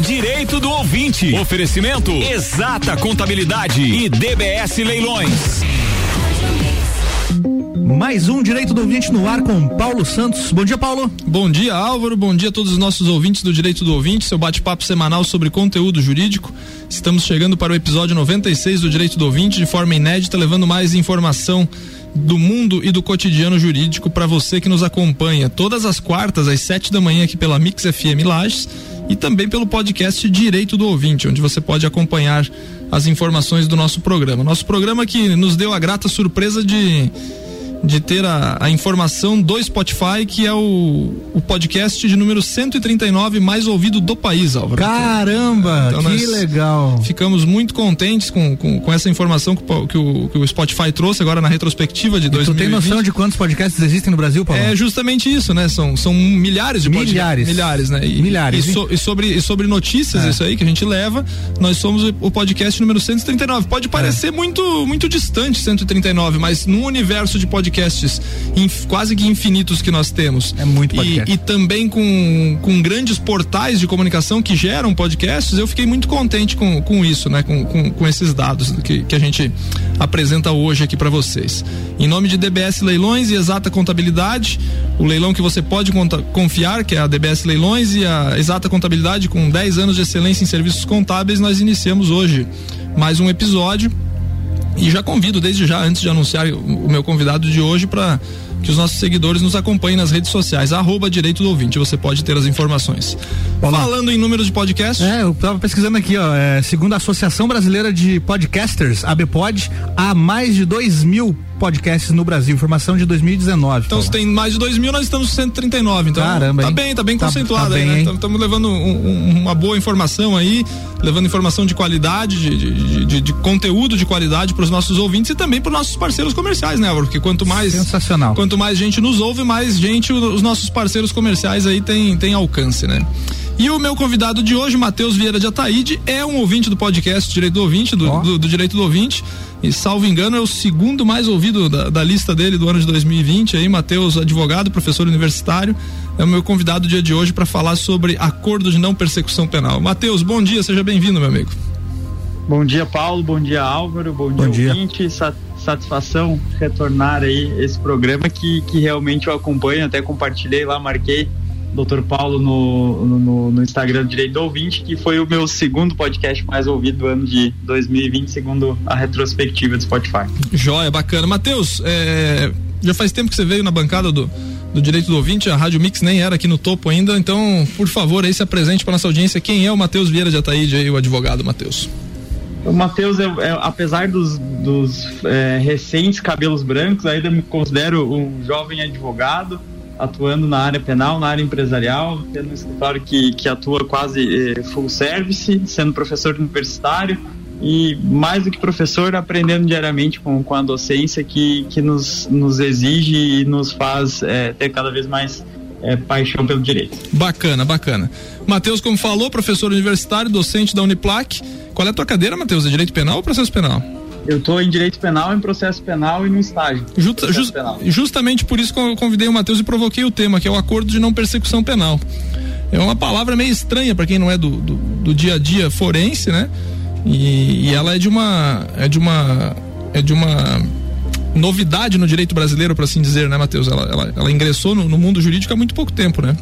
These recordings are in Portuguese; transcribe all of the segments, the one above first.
Direito do ouvinte. Oferecimento Exata Contabilidade e DBS Leilões. Mais um Direito do Ouvinte no ar com Paulo Santos. Bom dia, Paulo. Bom dia, Álvaro. Bom dia a todos os nossos ouvintes do Direito do Ouvinte, seu bate-papo semanal sobre conteúdo jurídico. Estamos chegando para o episódio 96 do Direito do Ouvinte de forma inédita, levando mais informação do mundo e do cotidiano jurídico para você que nos acompanha todas as quartas às sete da manhã aqui pela Mix FM Lages e também pelo podcast Direito do Ouvinte, onde você pode acompanhar as informações do nosso programa. Nosso programa que nos deu a grata surpresa de de ter a, a, informação do Spotify, que é o, o podcast de número 139 mais ouvido do país, Álvaro. Caramba, então, que legal. Ficamos muito contentes com, com, com essa informação que, que, o, que, o, Spotify trouxe agora na retrospectiva de 2020. Tu tem noção de quantos podcasts existem no Brasil, Paulo? É justamente isso, né? São, são milhares de podcasts. Milhares. Milhares, né? E, milhares. E, so, e, sobre, e sobre notícias, é. isso aí que a gente leva, nós somos o podcast número 139. Pode parecer é. muito, muito distante 139, mas no universo de podcasts podcasts inf, quase que infinitos que nós temos. É muito podcast. E, e, também com, com grandes portais de comunicação que geram podcasts, eu fiquei muito contente com, com isso, né? Com, com, com esses dados que, que a gente apresenta hoje aqui para vocês. Em nome de DBS Leilões e Exata Contabilidade, o leilão que você pode conta, confiar, que é a DBS Leilões e a Exata Contabilidade, com 10 anos de excelência em serviços contábeis, nós iniciamos hoje mais um episódio e já convido desde já, antes de anunciar o meu convidado de hoje, para que os nossos seguidores nos acompanhem nas redes sociais, arroba direito do ouvinte, você pode ter as informações. Olá. Falando em números de podcast. É, eu estava pesquisando aqui, ó, é, segundo a Associação Brasileira de Podcasters, ABPOD, há mais de 2 mil podcasts no Brasil, informação de 2019. Então, se tem mais de 2 mil, nós estamos 139. Então, Caramba, tá hein? bem, tá bem tá, conceituado tá aí, bem, né? Estamos levando um, um, uma boa informação aí, levando informação de qualidade, de, de, de, de conteúdo de qualidade para os nossos ouvintes e também para os nossos parceiros comerciais, né, Álvaro? Porque quanto mais. Sensacional. Quanto mais gente nos ouve, mais gente, os nossos parceiros comerciais aí tem, tem alcance, né? E o meu convidado de hoje, Matheus Vieira de Ataíde, é um ouvinte do podcast Direito do Ouvinte, do, oh. do, do, Direito do Ouvinte. E salvo engano, é o segundo mais ouvido da, da lista dele do ano de 2020. Aí, Matheus, advogado, professor universitário, é o meu convidado do dia de hoje para falar sobre acordo de não persecução penal. Matheus, bom dia, seja bem-vindo, meu amigo. Bom dia, Paulo. Bom dia, Álvaro. Bom, bom dia, ouvinte. Satisfação retornar aí esse programa que, que realmente eu acompanho. Até compartilhei lá, marquei Dr. Paulo no, no, no, Instagram Direito do Ouvinte, que foi o meu segundo podcast mais ouvido do ano de 2020, segundo a retrospectiva do Spotify. Joia, bacana. Matheus, é, já faz tempo que você veio na bancada do, do Direito do Ouvinte, a Rádio Mix nem era aqui no topo ainda, então, por favor, aí se apresente para nossa audiência. Quem é o Matheus Vieira de Ataíde, aí, o advogado Matheus? O Matheus, é, é, apesar dos, dos é, recentes cabelos brancos, ainda me considero um jovem advogado atuando na área penal, na área empresarial, tendo um escritório que, que atua quase eh, full service, sendo professor universitário e mais do que professor, aprendendo diariamente com, com a docência que, que nos, nos exige e nos faz eh, ter cada vez mais eh, paixão pelo direito. Bacana, bacana. Matheus, como falou, professor universitário, docente da Uniplac. Qual é a tua cadeira, Matheus? É direito penal ou processo penal? Eu estou em direito penal, em processo penal e no estágio. Justa, just. Justamente por isso que eu convidei o Matheus e provoquei o tema, que é o acordo de não persecução penal. É uma palavra meio estranha para quem não é do, do, do, dia a dia forense, né? E, e, ela é de uma é de uma é de uma novidade no direito brasileiro, por assim dizer, né, Matheus? Ela, ela, ela ingressou no, no mundo jurídico há muito pouco tempo, né?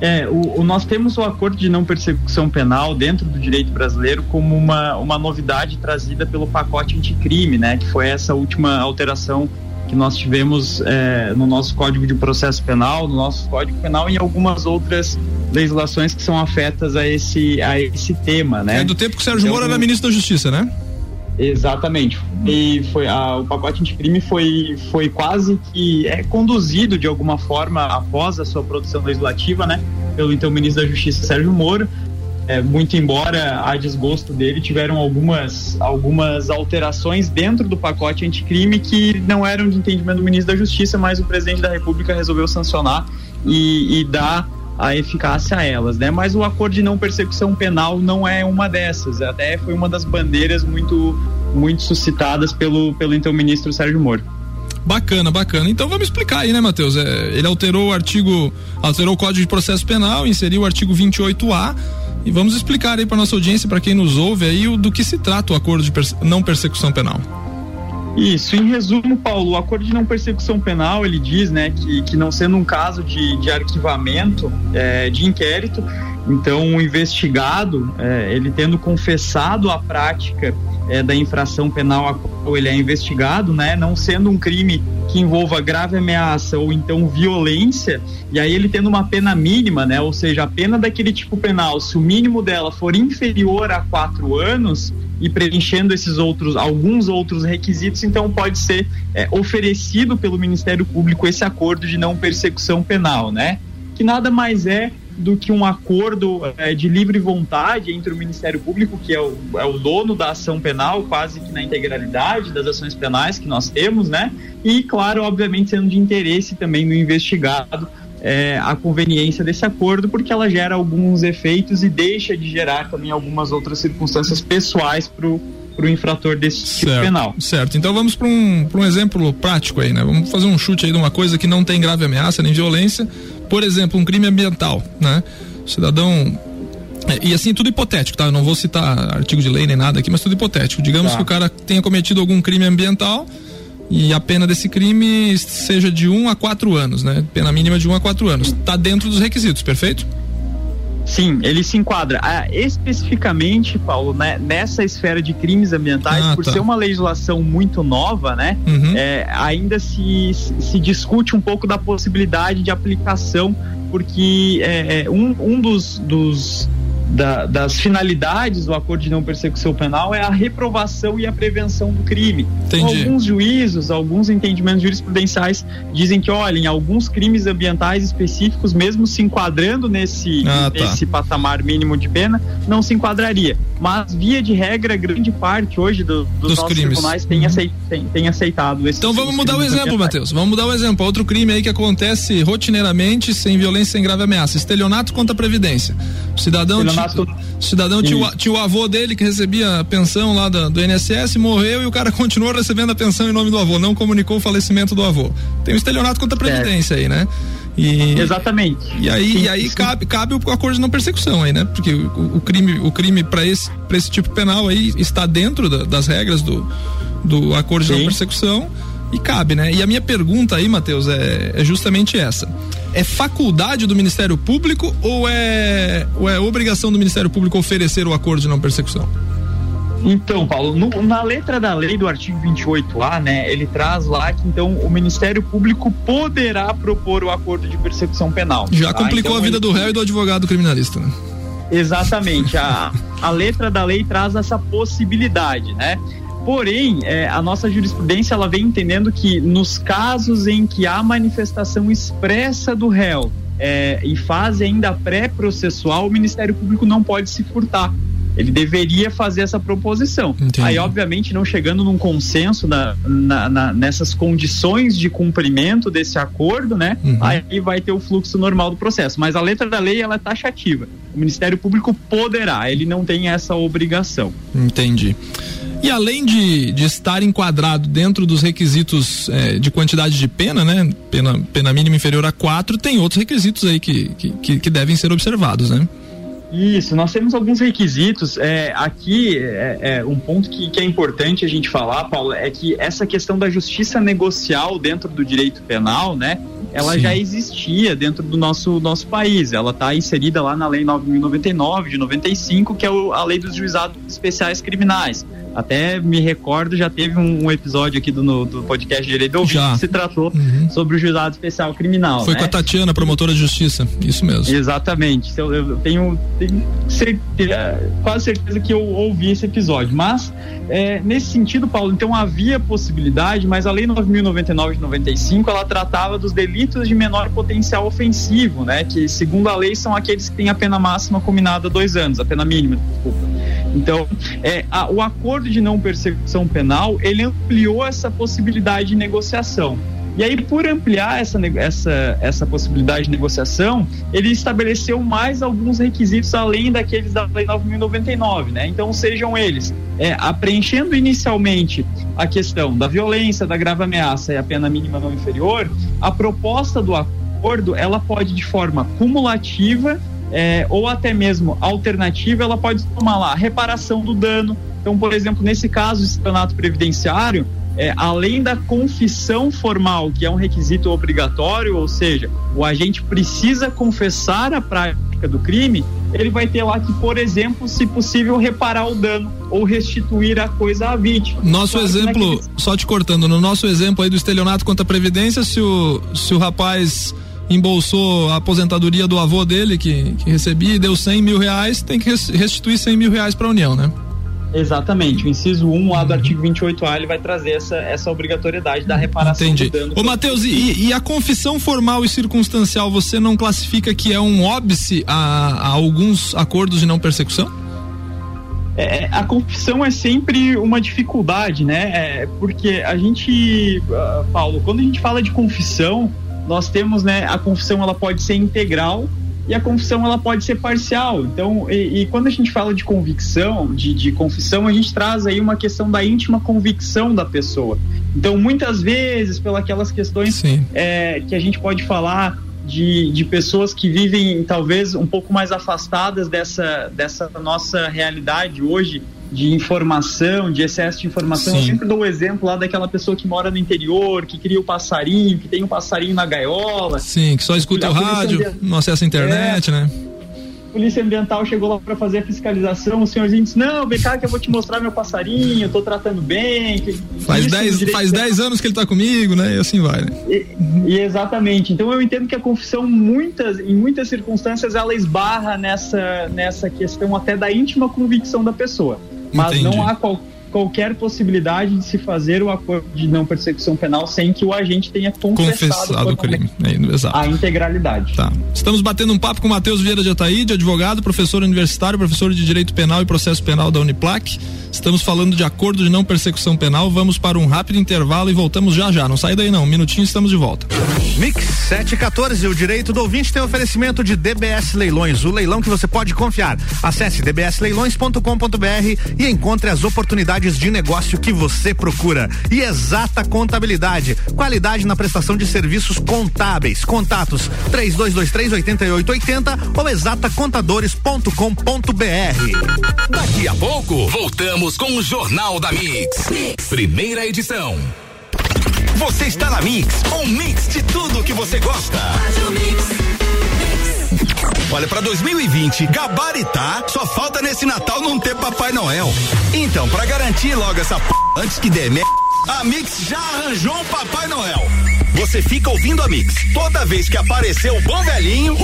É, o, o, nós temos o acordo de não persecução penal dentro do direito brasileiro como uma, uma novidade trazida pelo pacote anticrime, né? Que foi essa última alteração que nós tivemos é, no nosso Código de Processo Penal, no nosso Código Penal e em algumas outras legislações que são afetas a esse, a esse tema, né? É do tempo que o Sérgio então, Moro era ministro da Justiça, né? Exatamente. E foi a, o pacote anticrime foi, foi quase que é conduzido de alguma forma após a sua produção legislativa, né, pelo então ministro da Justiça Sérgio Moro. É, muito embora a desgosto dele, tiveram algumas, algumas alterações dentro do pacote anticrime que não eram de entendimento do ministro da Justiça, mas o presidente da República resolveu sancionar e, e dar a eficácia a elas, né? Mas o acordo de não persecução penal não é uma dessas. Até foi uma das bandeiras muito muito suscitadas pelo pelo então ministro Sérgio Moro. Bacana, bacana. Então vamos explicar aí, né, Matheus? É, ele alterou o artigo, alterou o Código de Processo Penal, inseriu o artigo 28A e vamos explicar aí para nossa audiência, para quem nos ouve aí, o, do que se trata o acordo de perse não persecução penal. Isso, em resumo, Paulo, o acordo de não persecução penal, ele diz, né, que, que não sendo um caso de, de arquivamento é, de inquérito, então o investigado, é, ele tendo confessado a prática é, da infração penal a qual ele é investigado, né, não sendo um crime que envolva grave ameaça ou então violência, e aí ele tendo uma pena mínima, né, ou seja, a pena daquele tipo penal, se o mínimo dela for inferior a quatro anos, e preenchendo esses outros, alguns outros requisitos, então pode ser é, oferecido pelo Ministério Público esse acordo de não persecução penal, né? Que nada mais é do que um acordo é, de livre vontade entre o Ministério Público, que é o, é o dono da ação penal, quase que na integralidade das ações penais que nós temos, né? E, claro, obviamente, sendo de interesse também do investigado é, a conveniência desse acordo, porque ela gera alguns efeitos e deixa de gerar também algumas outras circunstâncias pessoais para o infrator desse tipo certo, penal. Certo. Então vamos para um, um exemplo prático aí, né? Vamos fazer um chute aí de uma coisa que não tem grave ameaça nem violência. Por exemplo, um crime ambiental, né? O cidadão é, e assim, tudo hipotético, tá? Eu não vou citar artigo de lei nem nada aqui, mas tudo hipotético. Digamos tá. que o cara tenha cometido algum crime ambiental e a pena desse crime seja de 1 um a 4 anos, né? Pena mínima de 1 um a 4 anos. Está dentro dos requisitos, perfeito? Sim, ele se enquadra. Ah, especificamente, Paulo, né, nessa esfera de crimes ambientais, ah, por tá. ser uma legislação muito nova, né, uhum. é, ainda se, se discute um pouco da possibilidade de aplicação, porque é, é um, um dos, dos da, das finalidades do acordo de não persecução penal é a reprovação e a prevenção do crime. Entendi. Alguns juízos, alguns entendimentos jurisprudenciais dizem que, olha, em alguns crimes ambientais específicos, mesmo se enquadrando nesse, ah, tá. nesse patamar mínimo de pena, não se enquadraria. Mas, via de regra, grande parte hoje do, dos, dos nossos crimes. tribunais tem, uhum. tem, tem aceitado esse Então vamos mudar o exemplo, Matheus. Vamos mudar o exemplo. Outro crime aí que acontece rotineiramente, sem violência, sem grave ameaça. Estelionato contra a Previdência. O cidadão o cidadão tinha o, avô dele que recebia a pensão lá da, do INSS, morreu e o cara continuou recebendo a pensão em nome do avô, não comunicou o falecimento do avô. Tem um estelionato contra a Previdência é. aí, né? E, Exatamente. E aí, sim, e aí cabe, cabe o acordo de não persecução aí, né? Porque o, o crime, o crime para esse, pra esse tipo penal aí está dentro da, das regras do, do acordo sim. de não persecução e cabe, né? E a minha pergunta aí, Matheus, é, é justamente essa é faculdade do Ministério Público ou é, ou é obrigação do Ministério Público oferecer o acordo de não persecução? Então, Paulo, no, na letra da lei do artigo 28A, né, ele traz lá que então o Ministério Público poderá propor o acordo de persecução penal. Já tá? complicou então, a vida ele... do réu e do advogado criminalista, né? Exatamente. A, a letra da lei traz essa possibilidade, né? Porém, é, a nossa jurisprudência ela vem entendendo que nos casos em que há manifestação expressa do réu é, em fase ainda pré-processual, o Ministério Público não pode se furtar. Ele deveria fazer essa proposição. Entendi. Aí, obviamente, não chegando num consenso na, na, na, nessas condições de cumprimento desse acordo, né? Uhum. Aí vai ter o fluxo normal do processo. Mas a letra da lei ela é taxativa. O Ministério Público poderá, ele não tem essa obrigação. Entendi. E além de, de estar enquadrado dentro dos requisitos é, de quantidade de pena, né? Pena, pena mínima inferior a quatro, tem outros requisitos aí que, que, que devem ser observados, né? Isso, nós temos alguns requisitos. É, aqui, é, é, um ponto que, que é importante a gente falar, Paulo, é que essa questão da justiça negocial dentro do direito penal, né? Ela Sim. já existia dentro do nosso, nosso país. Ela está inserida lá na Lei 9.099 de 95, que é o, a Lei dos Juizados Especiais Criminais. Até me recordo, já teve um, um episódio aqui do, no, do podcast Direito do Ouvinte que se tratou uhum. sobre o juizado especial criminal. Foi né? com a Tatiana, promotora de justiça, isso mesmo. Exatamente. Eu, eu tenho, tenho certeza, quase certeza que eu ouvi esse episódio. Mas, é, nesse sentido, Paulo, então havia possibilidade, mas a Lei 9.099 de 95 ela tratava dos delitos de menor potencial ofensivo, né? Que, segundo a lei, são aqueles que têm a pena máxima combinada a dois anos, a pena mínima, desculpa. Então, é, a, o acordo de não persecução penal, ele ampliou essa possibilidade de negociação. E aí, por ampliar essa, essa, essa possibilidade de negociação, ele estabeleceu mais alguns requisitos além daqueles da Lei 9.099, né? Então, sejam eles é, preenchendo inicialmente a questão da violência, da grave ameaça e a pena mínima não inferior, a proposta do acordo ela pode de forma cumulativa é, ou até mesmo alternativa, ela pode tomar lá reparação do dano. Então, por exemplo, nesse caso, estelionato previdenciário, é, além da confissão formal, que é um requisito obrigatório, ou seja, o agente precisa confessar a prática do crime, ele vai ter lá que, por exemplo, se possível, reparar o dano ou restituir a coisa à vítima. Nosso claro exemplo, naquele... só te cortando, no nosso exemplo aí do estelionato contra a Previdência, se o, se o rapaz embolsou a aposentadoria do avô dele que, que recebia e deu 100 mil reais, tem que restituir 100 mil reais para a União, né? Exatamente. O inciso 1 lá do artigo 28A ele vai trazer essa, essa obrigatoriedade da reparação Entendi. do dano. Ô, Matheus, e, e, a confissão formal e circunstancial, você não classifica que é um óbice a, a alguns acordos de não persecução? É, a confissão é sempre uma dificuldade, né? É, porque a gente, uh, Paulo, quando a gente fala de confissão, nós temos, né, a confissão ela pode ser integral e a confissão ela pode ser parcial. Então, e, e quando a gente fala de convicção, de, de, confissão, a gente traz aí uma questão da íntima convicção da pessoa. Então, muitas vezes, pelas aquelas questões é, que a gente pode falar de, de pessoas que vivem talvez um pouco mais afastadas dessa, dessa nossa realidade hoje, de informação, de excesso de informação. Sim. Eu sempre dou o exemplo lá daquela pessoa que mora no interior, que cria o passarinho, que tem um passarinho na gaiola. Sim, que só escuta o rádio, não acessa a internet, é, né? Polícia Ambiental chegou lá para fazer a fiscalização, o senhorzinho disse: Não, vem cá que eu vou te mostrar meu passarinho, eu tô tratando bem. Que, faz 10 faz dez anos que ele tá comigo, né? E assim vai, né? E, e, exatamente. Então eu entendo que a confissão, muitas, em muitas circunstâncias, ela esbarra nessa, nessa questão até da íntima convicção da pessoa. Mas Entendi. não há qual, qualquer possibilidade de se fazer o acordo de não persecução penal sem que o agente tenha confessado, confessado o crime. É, a integralidade. Tá. Estamos batendo um papo com o Matheus Vieira de Ataíde, advogado, professor universitário, professor de Direito Penal e Processo Penal da Uniplac. Estamos falando de acordo de não persecução penal. Vamos para um rápido intervalo e voltamos já já. Não sai daí não, um minutinho estamos de volta. Mix 714, o direito do ouvinte tem oferecimento de DBS Leilões, o leilão que você pode confiar. Acesse dbsleilões.com.br e encontre as oportunidades de negócio que você procura. E exata contabilidade, qualidade na prestação de serviços contábeis. Contatos 3223 8880 ou exatacontadores.com.br. Daqui a pouco voltamos com o Jornal da mix. mix. primeira edição. Você está na Mix, um mix de tudo que você gosta. Olha, para 2020, gabaritar, só falta nesse Natal não ter Papai Noel. Então, para garantir logo essa p... antes que dê merda, a Mix já arranjou um Papai Noel. Você fica ouvindo a Mix. Toda vez que aparecer o bom velhinho,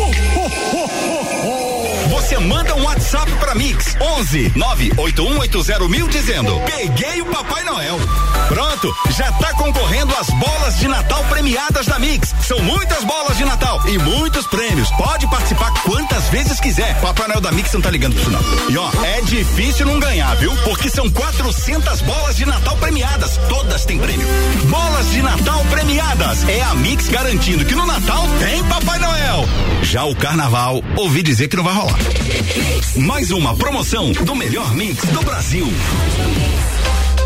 você manda um WhatsApp pra Mix 11 98180 mil dizendo: Peguei o Papai Noel. Pronto, já tá concorrendo às bolas de Natal premiadas da Mix. São muitas bolas de Natal e muitos prêmios. Pode participar quantas vezes quiser. Papai Noel da Mix não tá ligando pro isso não. E ó, é difícil não ganhar, viu? Porque são 400 bolas de Natal premiadas. Todas têm prêmio. Bolas de Natal premiadas. É a Mix garantindo que no Natal tem Papai Noel. Já o Carnaval, ouvi dizer que não vai rolar. Mais uma promoção do melhor mix do Brasil.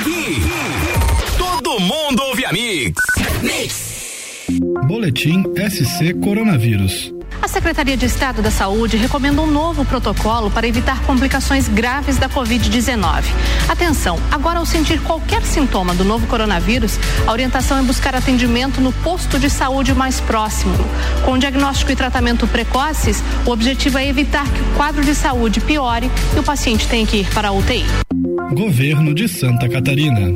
Aqui, todo mundo ouve a Mix. Boletim SC Coronavírus. A Secretaria de Estado da Saúde recomenda um novo protocolo para evitar complicações graves da Covid-19. Atenção, agora ao sentir qualquer sintoma do novo coronavírus, a orientação é buscar atendimento no posto de saúde mais próximo. Com diagnóstico e tratamento precoces, o objetivo é evitar que o quadro de saúde piore e o paciente tenha que ir para a UTI. Governo de Santa Catarina.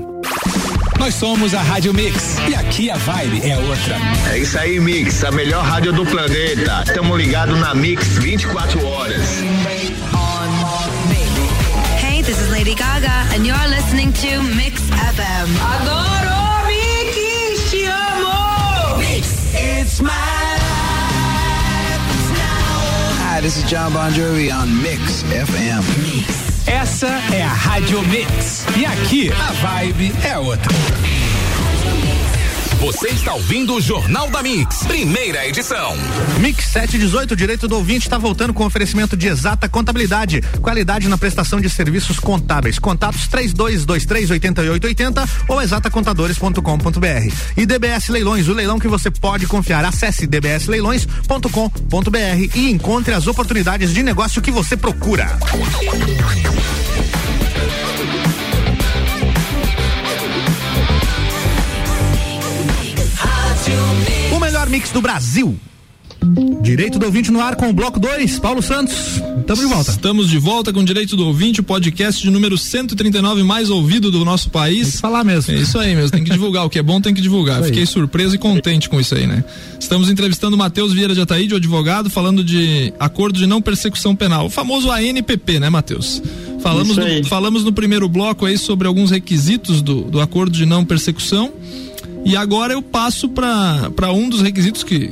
Nós somos a Rádio Mix e aqui a vibe é outra. É isso aí, Mix, a melhor rádio do planeta. Estamos ligados na Mix 24 horas. Hey, this is Lady Gaga and you're listening to Mix FM. Adoro Mix, te amo. Mix, it's my Hi, this is John Bon Jovi on Mix FM. Mix. Essa é a Rádio Mix. E aqui a vibe é outra. Você está ouvindo o Jornal da Mix, primeira edição. Mix 718, direito do ouvinte, está voltando com oferecimento de exata contabilidade. Qualidade na prestação de serviços contábeis. Contatos 32238880 ou exatacontadores.com.br. E DBS Leilões, o leilão que você pode confiar. Acesse dbsleilões.com.br e encontre as oportunidades de negócio que você procura. Mix do Brasil. Direito do ouvinte no ar com o bloco 2, Paulo Santos. Estamos de volta. Estamos de volta com Direito do Ouvinte, o podcast de número 139 mais ouvido do nosso país. Tem que falar mesmo. É isso aí mesmo, tem que divulgar. O que é bom tem que divulgar. Fiquei surpreso e contente com isso aí, né? Estamos entrevistando Matheus Vieira de Ataíde, o advogado, falando de acordo de não persecução penal, o famoso ANPP, né, Matheus? Falamos no, falamos no primeiro bloco aí sobre alguns requisitos do, do acordo de não persecução. E agora eu passo para um dos requisitos que,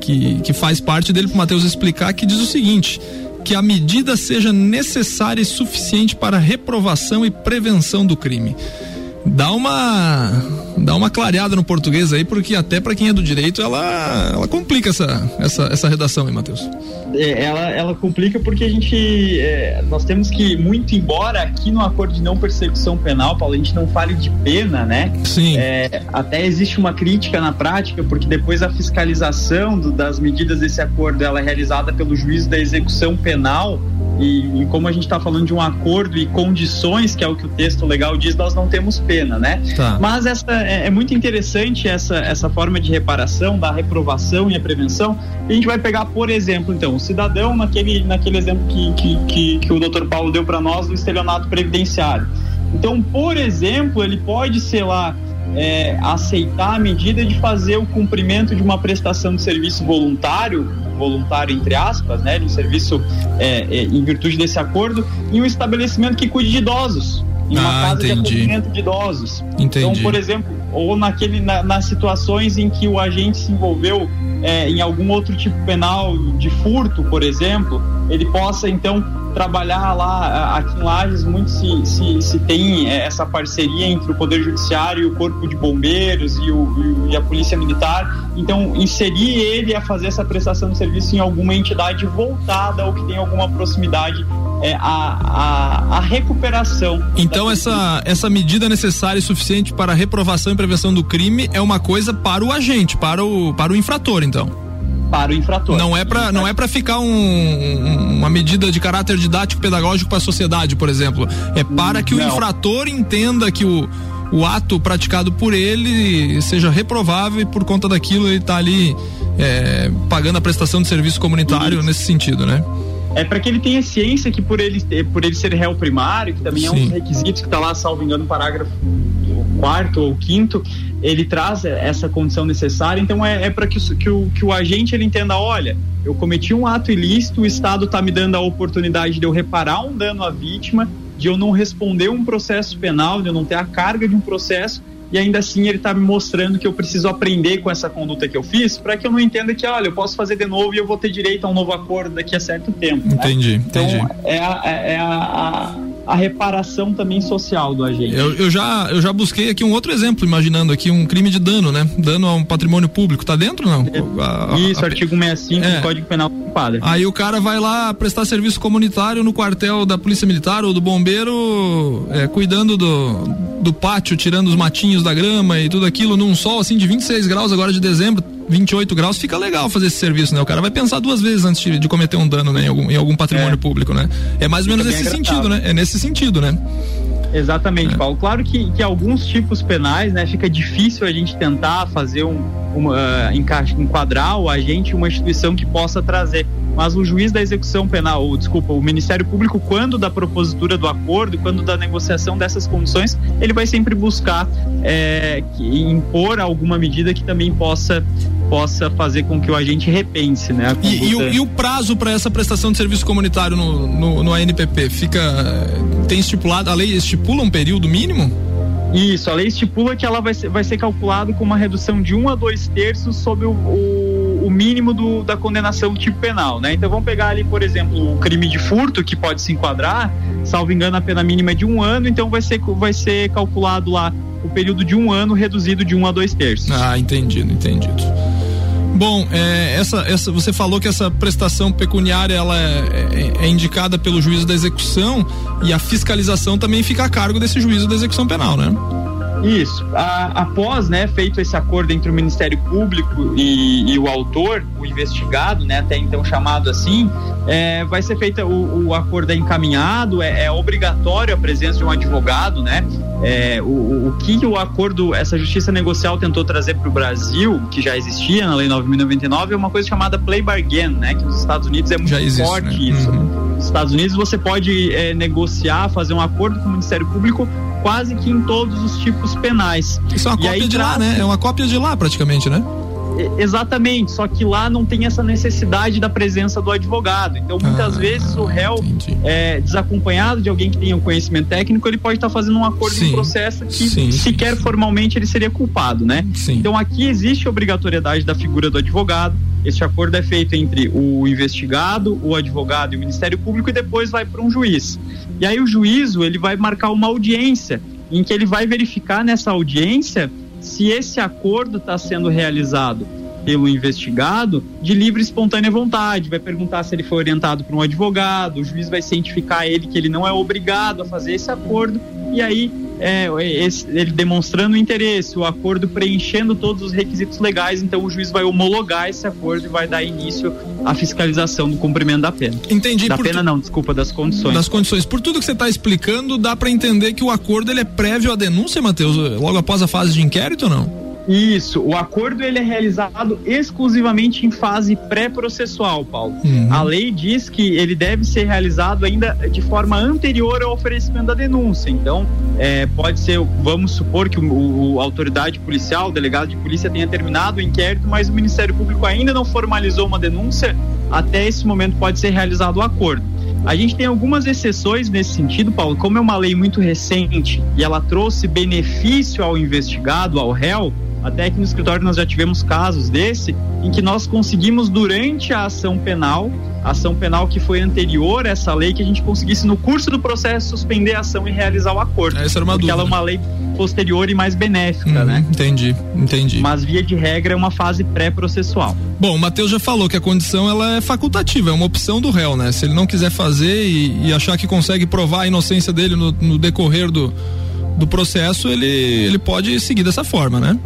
que, que faz parte dele para o Matheus explicar, que diz o seguinte: que a medida seja necessária e suficiente para reprovação e prevenção do crime. Dá uma dá uma clareada no português aí, porque até para quem é do direito ela ela complica essa essa, essa redação aí, Matheus. É, ela, ela complica porque a gente é, nós temos que muito embora aqui no acordo de não persecução penal, Paulo, a gente não fale de pena, né? Sim. É, até existe uma crítica na prática porque depois a fiscalização do, das medidas desse acordo ela é realizada pelo juiz da execução penal e, e, como a gente está falando de um acordo e condições, que é o que o texto legal diz, nós não temos pena, né? Tá. Mas essa, é, é, muito interessante essa, essa forma de reparação, da reprovação e a prevenção. a gente vai pegar, por exemplo, então, o cidadão, naquele, naquele exemplo que, que, que, que o doutor Paulo deu para nós do estelionato previdenciário. Então, por exemplo, ele pode, sei lá, é, aceitar a medida de fazer o cumprimento de uma prestação de serviço voluntário, voluntário entre aspas, né, de um serviço é, é, em virtude desse acordo, em um estabelecimento que cuide de idosos, em uma ah, casa entendi. de acolhimento de idosos. Entendi. Então, por exemplo, ou naquele, na, nas situações em que o agente se envolveu é, em algum outro tipo penal de furto, por exemplo, ele possa então trabalhar lá aqui em Lages muito se, se, se tem é, essa parceria entre o Poder Judiciário e o Corpo de Bombeiros e, o, e a Polícia Militar então inserir ele a fazer essa prestação de serviço em alguma entidade voltada ou que tem alguma proximidade é, a, a, a, recuperação. Então essa, essa medida necessária e suficiente para a reprovação e prevenção do crime é uma coisa para o agente, para o, para o infrator, então para o infrator. Não é para não é para ficar um, um, uma medida de caráter didático pedagógico para a sociedade, por exemplo. É para que não. o infrator entenda que o o ato praticado por ele seja reprovável e por conta daquilo ele está ali é, pagando a prestação de serviço comunitário Isso. nesse sentido, né? É para que ele tenha ciência que por ele, por ele ser réu primário, que também Sim. é um dos requisitos que está lá, salvo engano, no parágrafo quarto ou quinto, ele traz essa condição necessária. Então é, é para que, que, o, que o agente ele entenda, olha, eu cometi um ato ilícito, o Estado está me dando a oportunidade de eu reparar um dano à vítima de eu não responder um processo penal, de eu não ter a carga de um processo e ainda assim ele está me mostrando que eu preciso aprender com essa conduta que eu fiz para que eu não entenda que, olha, eu posso fazer de novo e eu vou ter direito a um novo acordo daqui a certo tempo. Entendi, né? então, entendi. É a, é a, a a reparação também social do agente. Eu, eu, já, eu já busquei aqui um outro exemplo, imaginando aqui um crime de dano, né? Dano a um patrimônio público. Tá dentro não? A, a, Isso, a, artigo 65 é. do Código Penal enquadra. Aí o cara vai lá prestar serviço comunitário no quartel da Polícia Militar ou do bombeiro, é, cuidando do, do pátio, tirando os matinhos da grama e tudo aquilo num sol assim de 26 graus agora de dezembro 28 graus, fica legal fazer esse serviço, né? O cara vai pensar duas vezes antes de, de cometer um dano né? em, algum, em algum patrimônio é. público, né? É mais ou menos nesse sentido, né? É nesse sentido, né? Exatamente. Paulo. Claro que, que alguns tipos penais, né, fica difícil a gente tentar fazer um, uma, uh, enquadrar o agente uma instituição que possa trazer. Mas o juiz da execução penal, ou, desculpa, o Ministério Público, quando da propositura do acordo, quando da negociação dessas condições, ele vai sempre buscar é, impor alguma medida que também possa possa fazer com que o agente repense, né? E, e, o, e, o, prazo para essa prestação de serviço comunitário no, no, no ANPP fica tem estipulado a lei estipula um período mínimo? Isso, a lei estipula que ela vai ser, vai ser calculado com uma redução de um a dois terços sobre o, o, o mínimo do, da condenação tipo penal, né? Então vamos pegar ali, por exemplo, o crime de furto, que pode se enquadrar, salvo engano, a pena mínima é de um ano, então vai ser, vai ser calculado lá o período de um ano reduzido de um a dois terços. Ah, entendido, entendido. Bom, é, essa, essa, você falou que essa prestação pecuniária ela é, é, é, indicada pelo juízo da execução e a fiscalização também fica a cargo desse juízo da execução penal, né? Isso. A, após, né, feito esse acordo entre o Ministério Público e, e o autor, o investigado, né, até então chamado assim, é, vai ser feito o, o acordo é encaminhado, é, é, obrigatório a presença de um advogado, né? É, o, o que o acordo, essa justiça negocial tentou trazer para o Brasil, que já existia na Lei 9.099, é uma coisa chamada play bargain, né? Que nos Estados Unidos é muito existe, forte né? isso. Uhum. Nos Estados Unidos você pode é, negociar, fazer um acordo com o Ministério Público quase que em todos os tipos penais. Isso é uma e cópia de lá, né? É uma cópia de lá praticamente, né? Exatamente, só que lá não tem essa necessidade da presença do advogado. Então, muitas ah, vezes o réu, é, desacompanhado de alguém que tenha um conhecimento técnico, ele pode estar fazendo um acordo sim, em processo que sim, sequer sim. formalmente ele seria culpado, né? Então, aqui existe obrigatoriedade da figura do advogado. Este acordo é feito entre o investigado, o advogado e o Ministério Público e depois vai para um juiz. E aí o juízo ele vai marcar uma audiência em que ele vai verificar nessa audiência se esse acordo está sendo realizado pelo investigado de livre e espontânea vontade, vai perguntar se ele foi orientado por um advogado, o juiz vai cientificar ele que ele não é obrigado a fazer esse acordo, e aí é, esse, ele demonstrando interesse, o acordo preenchendo todos os requisitos legais, então o juiz vai homologar esse acordo e vai dar início à fiscalização do cumprimento da pena. Entendi. Da pena tu... não, desculpa, das condições. Das condições. Por tudo que você está explicando, dá para entender que o acordo ele é prévio à denúncia, Matheus, logo após a fase de inquérito ou não? Isso, o acordo ele é realizado exclusivamente em fase pré-processual, Paulo. Uhum. A lei diz que ele deve ser realizado ainda de forma anterior ao oferecimento da denúncia. Então, é, pode ser, vamos supor que o, o, a autoridade policial, o delegado de polícia tenha terminado o inquérito, mas o Ministério Público ainda não formalizou uma denúncia, até esse momento pode ser realizado o acordo. A gente tem algumas exceções nesse sentido, Paulo. Como é uma lei muito recente e ela trouxe benefício ao investigado, ao réu, até aqui no escritório nós já tivemos casos desse, em que nós conseguimos, durante a ação penal, a ação penal que foi anterior a essa lei, que a gente conseguisse, no curso do processo, suspender a ação e realizar o acordo. Essa era uma porque dúvida. ela é uma lei posterior e mais benéfica, uhum, né? Entendi, entendi. Mas via de regra é uma fase pré-processual. Bom, o Matheus já falou que a condição ela é facultativa, é uma opção do réu, né? Se ele não quiser fazer e, e achar que consegue provar a inocência dele no, no decorrer do, do processo, ele, ele pode seguir dessa forma, né?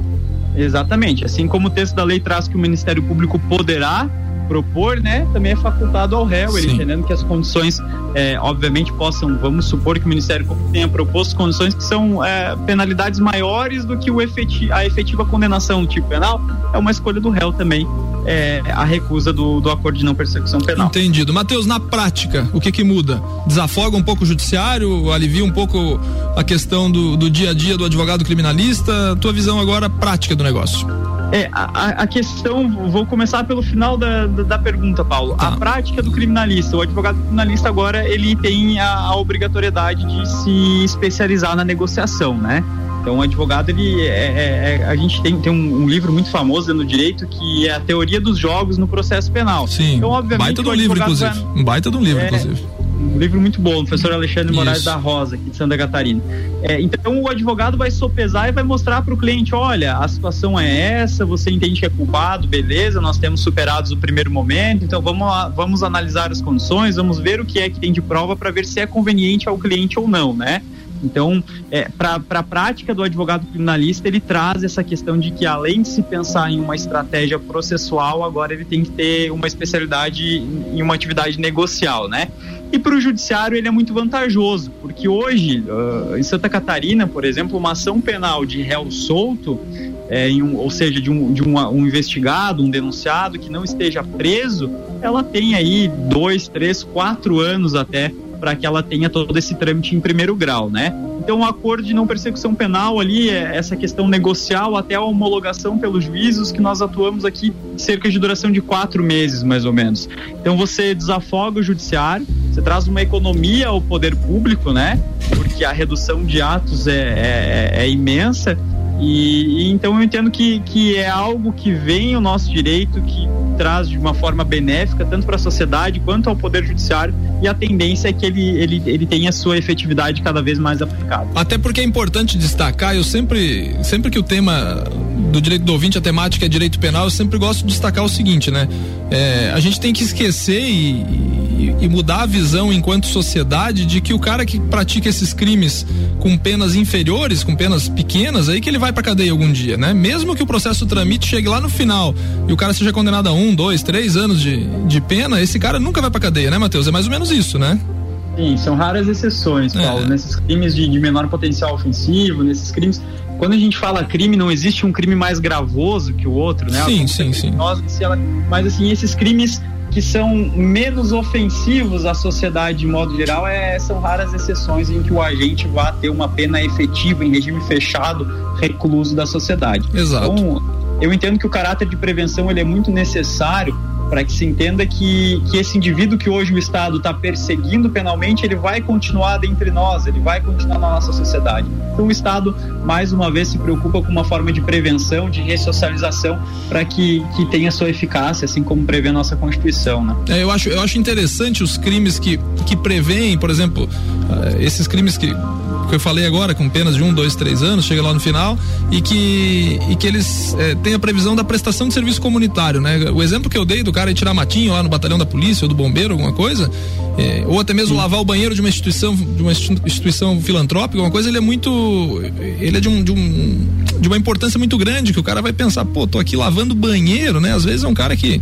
Exatamente. Assim como o texto da lei traz que o Ministério Público poderá propor, né, também é facultado ao réu, ele entendendo que as condições, é, obviamente, possam, vamos supor que o Ministério Público tenha proposto condições que são é, penalidades maiores do que o efeti a efetiva condenação do tipo penal, é uma escolha do réu também, é, a recusa do, do acordo de não persecução penal. Entendido. Matheus, na prática, o que que muda? Desafoga um pouco o judiciário, alivia um pouco a questão do, do dia a dia do advogado criminalista? Tua visão agora prática do negócio? É, a, a, questão, vou começar pelo final da, da, da pergunta, Paulo. Tá. A prática do criminalista, o advogado criminalista agora, ele tem a, a, obrigatoriedade de se especializar na negociação, né? Então, o advogado, ele é, é, é a gente tem, tem um, um, livro muito famoso no direito que é a teoria dos jogos no processo penal. Sim, então, obviamente, baita de um livro, inclusive. Vai, um baita de um livro, é, inclusive um livro muito bom, o professor Alexandre Moraes da Rosa, aqui de Santa Catarina. É, então o advogado vai sopesar e vai mostrar para o cliente, olha, a situação é essa, você entende que é culpado, beleza, nós temos superados o primeiro momento, então vamos lá, vamos analisar as condições, vamos ver o que é que tem de prova para ver se é conveniente ao cliente ou não, né? Então, é, para a prática do advogado criminalista, ele traz essa questão de que, além de se pensar em uma estratégia processual, agora ele tem que ter uma especialidade em uma atividade negocial, né? E para o judiciário ele é muito vantajoso, porque hoje, uh, em Santa Catarina, por exemplo, uma ação penal de réu solto, é, um, ou seja, de, um, de uma, um investigado, um denunciado que não esteja preso, ela tem aí dois, três, quatro anos até para que ela tenha todo esse trâmite em primeiro grau, né? Então, o acordo de não persecução penal ali é essa questão negocial até a homologação pelos juízos que nós atuamos aqui cerca de duração de quatro meses, mais ou menos. Então, você desafoga o judiciário, você traz uma economia ao poder público, né? Porque a redução de atos é, é, é, é imensa e, e, então eu entendo que, que é algo que vem o nosso direito, que traz de uma forma benéfica tanto para a sociedade quanto ao poder judiciário e a tendência é que ele, ele, ele tenha sua efetividade cada vez mais aplicada. Até porque é importante destacar, eu sempre, sempre que o tema do direito do ouvinte, a temática é direito penal, eu sempre gosto de destacar o seguinte, né? É, a gente tem que esquecer e, e, e, mudar a visão enquanto sociedade de que o cara que pratica esses crimes com penas inferiores, com penas pequenas, aí que ele vai pra cadeia algum dia, né? Mesmo que o processo tramite chegue lá no final e o cara seja condenado a um, dois, três anos de, de pena, esse cara nunca vai pra cadeia, né, Matheus? É mais ou menos isso, né? Sim, são raras exceções, Paulo. É. Nesses crimes de, de menor potencial ofensivo, nesses crimes quando a gente fala crime, não existe um crime mais gravoso que o outro, né? Sim, sim, sim. Mas assim, esses crimes que são menos ofensivos à sociedade de modo geral é, são raras exceções em que o agente vá ter uma pena efetiva em regime fechado, recluso da sociedade. Exato. Então, eu entendo que o caráter de prevenção ele é muito necessário para que se entenda que, que esse indivíduo que hoje o Estado está perseguindo penalmente, ele vai continuar dentre nós, ele vai continuar na nossa sociedade. Então o Estado, mais uma vez, se preocupa com uma forma de prevenção, de ressocialização, para que, que tenha sua eficácia, assim como prevê a nossa Constituição. Né? É, eu, acho, eu acho interessante os crimes que, que prevêem, por exemplo, uh, esses crimes que que eu falei agora, com penas de um, dois, três anos, chega lá no final, e que, e que eles é, têm a previsão da prestação de serviço comunitário, né? O exemplo que eu dei do cara ir tirar matinho lá no batalhão da polícia ou do bombeiro, alguma coisa, é, ou até mesmo Sim. lavar o banheiro de uma instituição, de uma instituição filantrópica, alguma coisa, ele é muito, ele é de um, de um, de uma importância muito grande, que o cara vai pensar, pô, tô aqui lavando banheiro, né? Às vezes é um cara que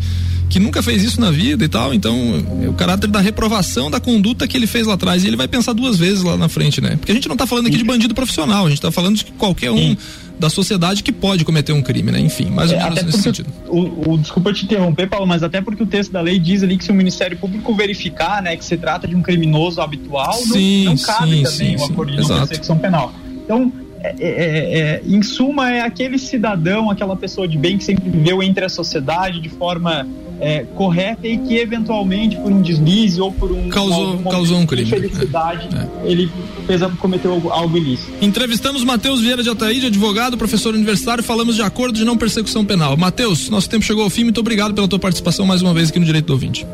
que nunca fez isso na vida e tal, então é o caráter da reprovação da conduta que ele fez lá atrás e ele vai pensar duas vezes lá na frente, né? Porque a gente não tá falando aqui de bandido profissional, a gente tá falando de qualquer um Sim da sociedade que pode cometer um crime, né? Enfim, mais ou é, menos nesse sentido. O, o, desculpa te interromper, Paulo, mas até porque o texto da lei diz ali que se o Ministério Público verificar, né, que se trata de um criminoso habitual, sim, não, não cabe sim, também sim, o acordo de persecução penal. Então, é, é, é, é, em suma, é aquele cidadão, aquela pessoa de bem que sempre viveu entre a sociedade de forma é, correta e que eventualmente por um deslize ou por um causou, causou um crime. Infelicidade, ele fez, cometeu algo, algo ilícito. Entrevistamos Matheus Vieira de Ataíde, advogado, professor universitário, falamos de acordo de não persecução penal. Matheus, nosso tempo chegou ao fim, muito obrigado pela tua participação mais uma vez aqui no Direito do Ouvinte.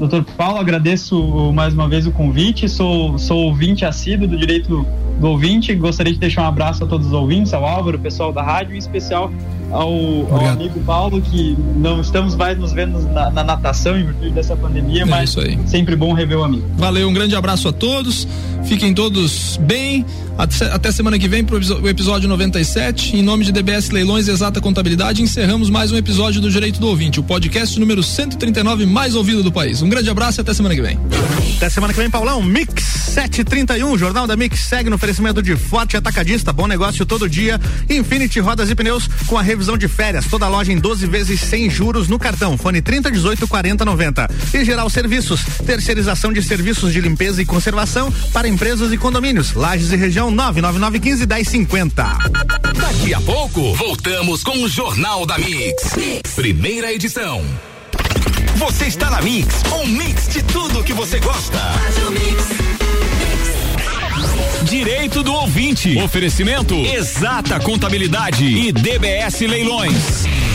Doutor Paulo, agradeço mais uma vez o convite. Sou, sou ouvinte assíduo do Direito do Ouvinte. Gostaria de deixar um abraço a todos os ouvintes, ao Álvaro, pessoal da rádio, em especial ao, ao, amigo Paulo, que não estamos mais nos vendo na, na natação em virtude dessa pandemia, é mas sempre bom rever o amigo. Valeu, um grande abraço a todos, fiquem todos bem, até, até semana que vem para o episódio 97. Em nome de DBS Leilões e Exata Contabilidade, encerramos mais um episódio do Direito do Ouvinte, o podcast número 139 mais ouvido do país. Um grande abraço e até semana que vem. Até semana que vem, Paulão. Mix 731, o Jornal da Mix segue no oferecimento de Forte Atacadista, bom negócio todo dia. Infinity Rodas e Pneus com a revisão de férias. Toda loja em 12 vezes sem juros no cartão. Fone 30 18 40 90. E geral serviços. Terceirização de serviços de limpeza e conservação para empresas e condomínios. Lages e região 99915 1050. Daqui a pouco, voltamos com o Jornal da mix. mix. Primeira edição. Você está na Mix, um mix de tudo que você gosta. Direito do ouvinte. Oferecimento Exata Contabilidade e DBS Leilões.